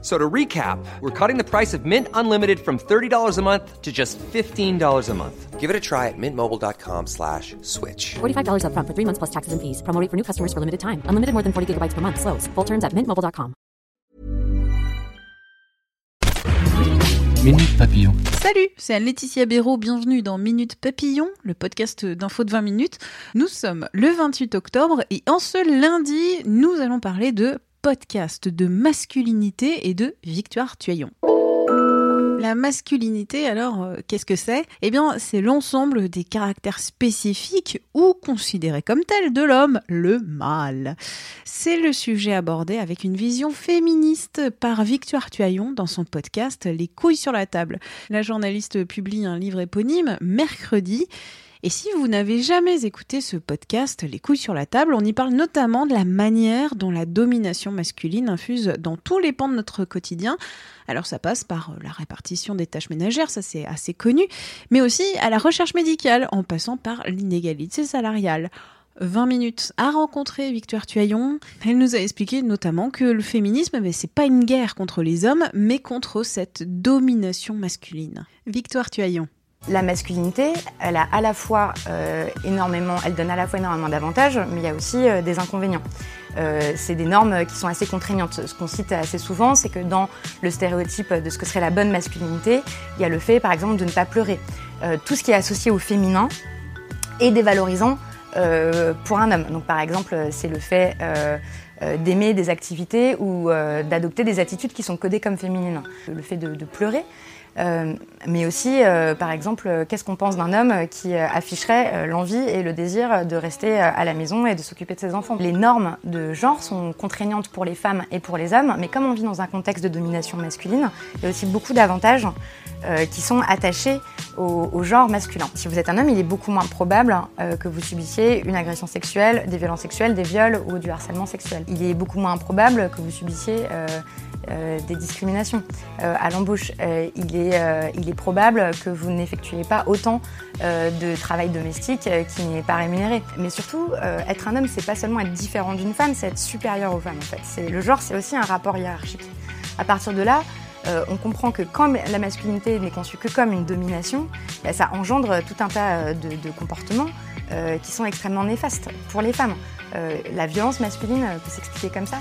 So to recap, we're cutting the price of Mint Unlimited from $30 a month to just $15 a month. Give it a try at mintmobile.com slash switch. $45 upfront for three months plus taxes and fees. Promo rate for new customers for limited time. Unlimited more than 40 gigabytes per month. Slows. Full terms at mintmobile.com. Minute Papillon. Salut, c'est Anne-Laetitia Béraud, bienvenue dans Minute Papillon, le podcast d'info de 20 minutes. Nous sommes le 28 octobre et en ce lundi, nous allons parler de de masculinité et de Victoire Tuyon. La masculinité, alors, euh, qu'est-ce que c'est? Eh bien, c'est l'ensemble des caractères spécifiques ou considérés comme tels de l'homme, le mâle. C'est le sujet abordé avec une vision féministe par Victoire Tuyon dans son podcast Les couilles sur la table. La journaliste publie un livre éponyme mercredi. Et si vous n'avez jamais écouté ce podcast, Les couilles sur la table, on y parle notamment de la manière dont la domination masculine infuse dans tous les pans de notre quotidien. Alors ça passe par la répartition des tâches ménagères, ça c'est assez connu, mais aussi à la recherche médicale, en passant par l'inégalité salariale. 20 minutes à rencontrer Victoire Tuaillon. Elle nous a expliqué notamment que le féminisme, ben, c'est pas une guerre contre les hommes, mais contre cette domination masculine. Victoire Tuaillon. La masculinité, elle a à la fois euh, énormément, elle donne à la fois énormément d'avantages, mais il y a aussi euh, des inconvénients. Euh, c'est des normes qui sont assez contraignantes. Ce qu'on cite assez souvent, c'est que dans le stéréotype de ce que serait la bonne masculinité, il y a le fait, par exemple, de ne pas pleurer. tout ce qui est associé au féminin est dévalorisant pour un homme. Donc, par exemple, c'est le fait d'aimer des activités ou d'adopter des attitudes qui sont codées comme féminines. Le fait de, pleurer, mais aussi, euh, par exemple, qu'est-ce qu'on pense d'un homme qui euh, afficherait l'envie et le désir de rester à la maison et de s'occuper de ses enfants? Les normes de genre sont contraignantes pour les femmes et pour les hommes, mais comme on vit dans un contexte de domination masculine, il y a aussi beaucoup d'avantages qui sont attachés au, genre masculin. Si vous êtes un homme, il est beaucoup moins probable que vous subissiez une agression sexuelle, des violences sexuelles, des viols ou du harcèlement sexuel. Il est beaucoup moins improbable que vous subissiez euh, des discriminations. Euh, à l'embauche, euh, il, est, il est probable que vous n'effectuez pas autant de travail domestique qui n'est pas rémunéré. Mais surtout, être un homme, c'est pas seulement être différent d'une femme, c'est être supérieur aux femmes en fait. Le genre, c'est aussi un rapport hiérarchique. À partir de là, on comprend que quand la masculinité n'est conçue que comme une domination, bah, ça engendre tout un tas de comportements qui sont extrêmement néfastes pour les femmes. la violence masculine peut s'expliquer comme ça.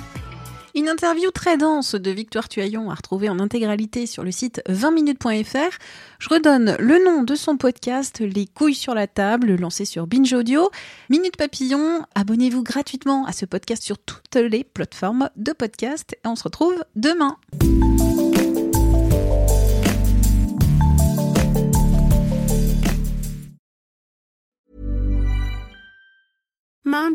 Une interview très dense de Victoire Tuaillon à retrouver en intégralité sur le site 20minutes.fr. Je redonne le nom de son podcast, Les couilles sur la table, lancé sur Binge Audio. Minute Papillon, abonnez-vous gratuitement à ce podcast sur toutes les plateformes de podcast et on se retrouve demain.